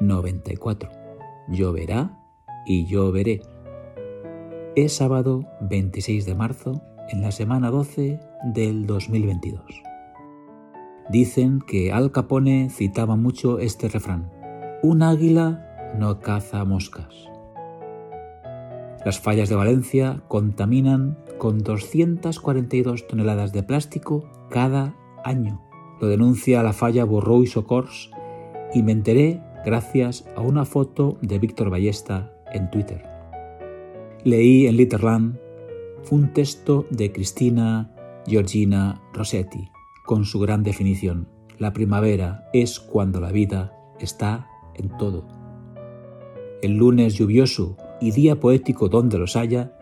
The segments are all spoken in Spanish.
94. Lloverá y yo veré. Es sábado 26 de marzo en la semana 12 del 2022. Dicen que Al Capone citaba mucho este refrán. Un águila no caza moscas. Las fallas de Valencia contaminan con 242 toneladas de plástico cada año. Lo denuncia la falla Borró y Socors y me enteré gracias a una foto de Víctor Ballesta en Twitter. Leí en Litterland un texto de Cristina Georgina Rossetti con su gran definición. La primavera es cuando la vida está en todo. El lunes lluvioso y día poético donde los haya,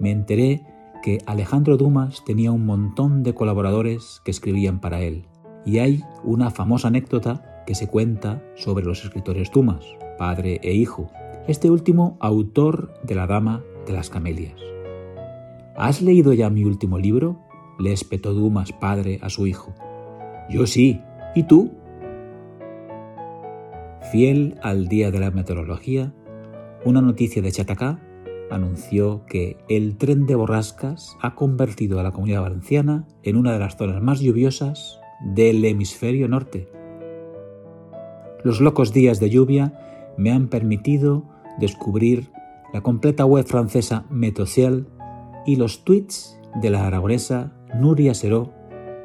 me enteré que Alejandro Dumas tenía un montón de colaboradores que escribían para él. Y hay una famosa anécdota que se cuenta sobre los escritores Dumas, padre e hijo, este último autor de La Dama de las Camelias. ¿Has leído ya mi último libro? le espetó Dumas padre a su hijo. Yo sí. ¿Y tú? Fiel al día de la meteorología, una noticia de Chatacá anunció que el tren de borrascas ha convertido a la comunidad valenciana en una de las zonas más lluviosas del hemisferio norte. Los locos días de lluvia me han permitido descubrir la completa web francesa Metociel y los tweets de la aragonesa Nuria Seró,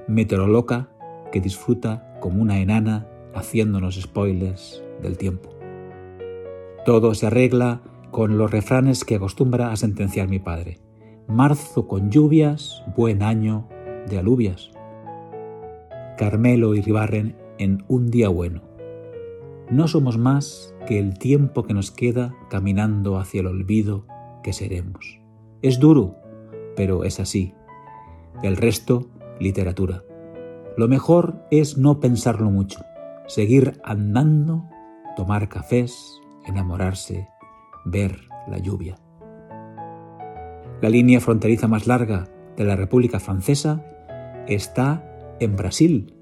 meteoroloca, que disfruta como una enana haciéndonos spoilers del tiempo. Todo se arregla con los refranes que acostumbra a sentenciar mi padre. Marzo con lluvias, buen año de alubias. Carmelo y Ribarren en un día bueno. No somos más que el tiempo que nos queda caminando hacia el olvido que seremos. Es duro, pero es así. El resto, literatura. Lo mejor es no pensarlo mucho, seguir andando, tomar cafés, enamorarse, ver la lluvia. La línea fronteriza más larga de la República Francesa está en Brasil.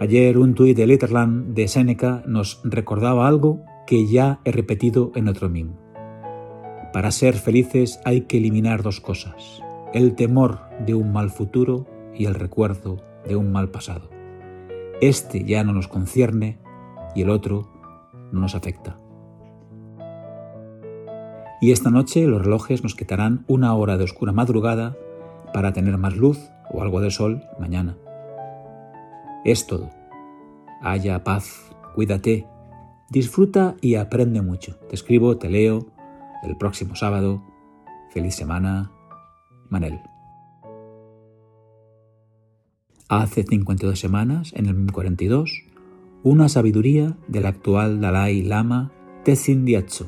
Ayer un tuit de Litterland de Seneca nos recordaba algo que ya he repetido en otro meme. Para ser felices hay que eliminar dos cosas, el temor de un mal futuro y el recuerdo de un mal pasado. Este ya no nos concierne y el otro no nos afecta. Y esta noche los relojes nos quitarán una hora de oscura madrugada para tener más luz o algo de sol mañana. Es todo. Haya paz, cuídate, disfruta y aprende mucho. Te escribo, te leo el próximo sábado. Feliz semana, Manel. Hace 52 semanas, en el 42, una sabiduría del actual Dalai Lama Tenzin Gyatso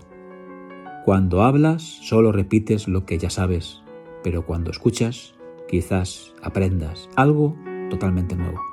cuando hablas solo repites lo que ya sabes, pero cuando escuchas quizás aprendas algo totalmente nuevo.